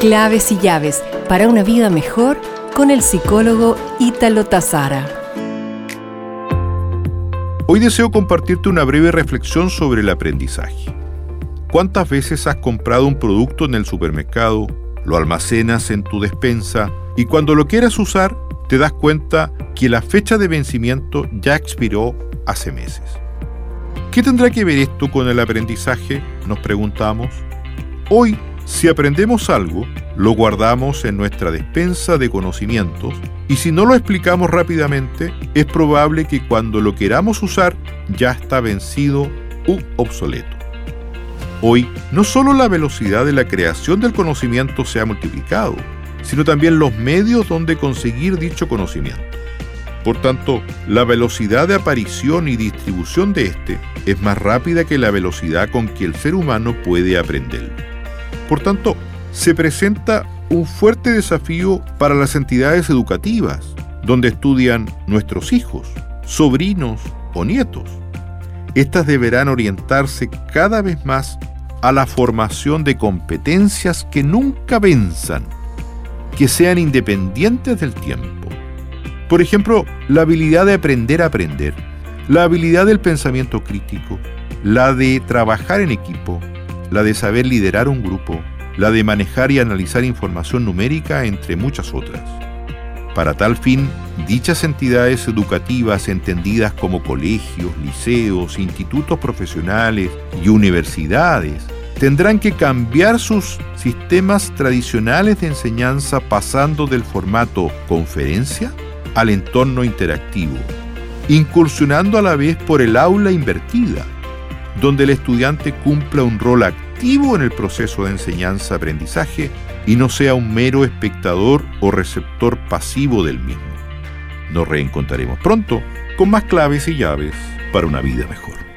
Claves y llaves para una vida mejor con el psicólogo Ítalo Tazara. Hoy deseo compartirte una breve reflexión sobre el aprendizaje. ¿Cuántas veces has comprado un producto en el supermercado, lo almacenas en tu despensa y cuando lo quieras usar te das cuenta que la fecha de vencimiento ya expiró hace meses? ¿Qué tendrá que ver esto con el aprendizaje? Nos preguntamos. Hoy si aprendemos algo, lo guardamos en nuestra despensa de conocimientos y si no lo explicamos rápidamente, es probable que cuando lo queramos usar ya está vencido u obsoleto. Hoy, no solo la velocidad de la creación del conocimiento se ha multiplicado, sino también los medios donde conseguir dicho conocimiento. Por tanto, la velocidad de aparición y distribución de este es más rápida que la velocidad con que el ser humano puede aprenderlo. Por tanto, se presenta un fuerte desafío para las entidades educativas, donde estudian nuestros hijos, sobrinos o nietos. Estas deberán orientarse cada vez más a la formación de competencias que nunca venzan, que sean independientes del tiempo. Por ejemplo, la habilidad de aprender a aprender, la habilidad del pensamiento crítico, la de trabajar en equipo, la de saber liderar un grupo, la de manejar y analizar información numérica, entre muchas otras. Para tal fin, dichas entidades educativas entendidas como colegios, liceos, institutos profesionales y universidades tendrán que cambiar sus sistemas tradicionales de enseñanza pasando del formato conferencia al entorno interactivo, incursionando a la vez por el aula invertida, donde el estudiante cumpla un rol activo en el proceso de enseñanza-aprendizaje y no sea un mero espectador o receptor pasivo del mismo. Nos reencontraremos pronto con más claves y llaves para una vida mejor.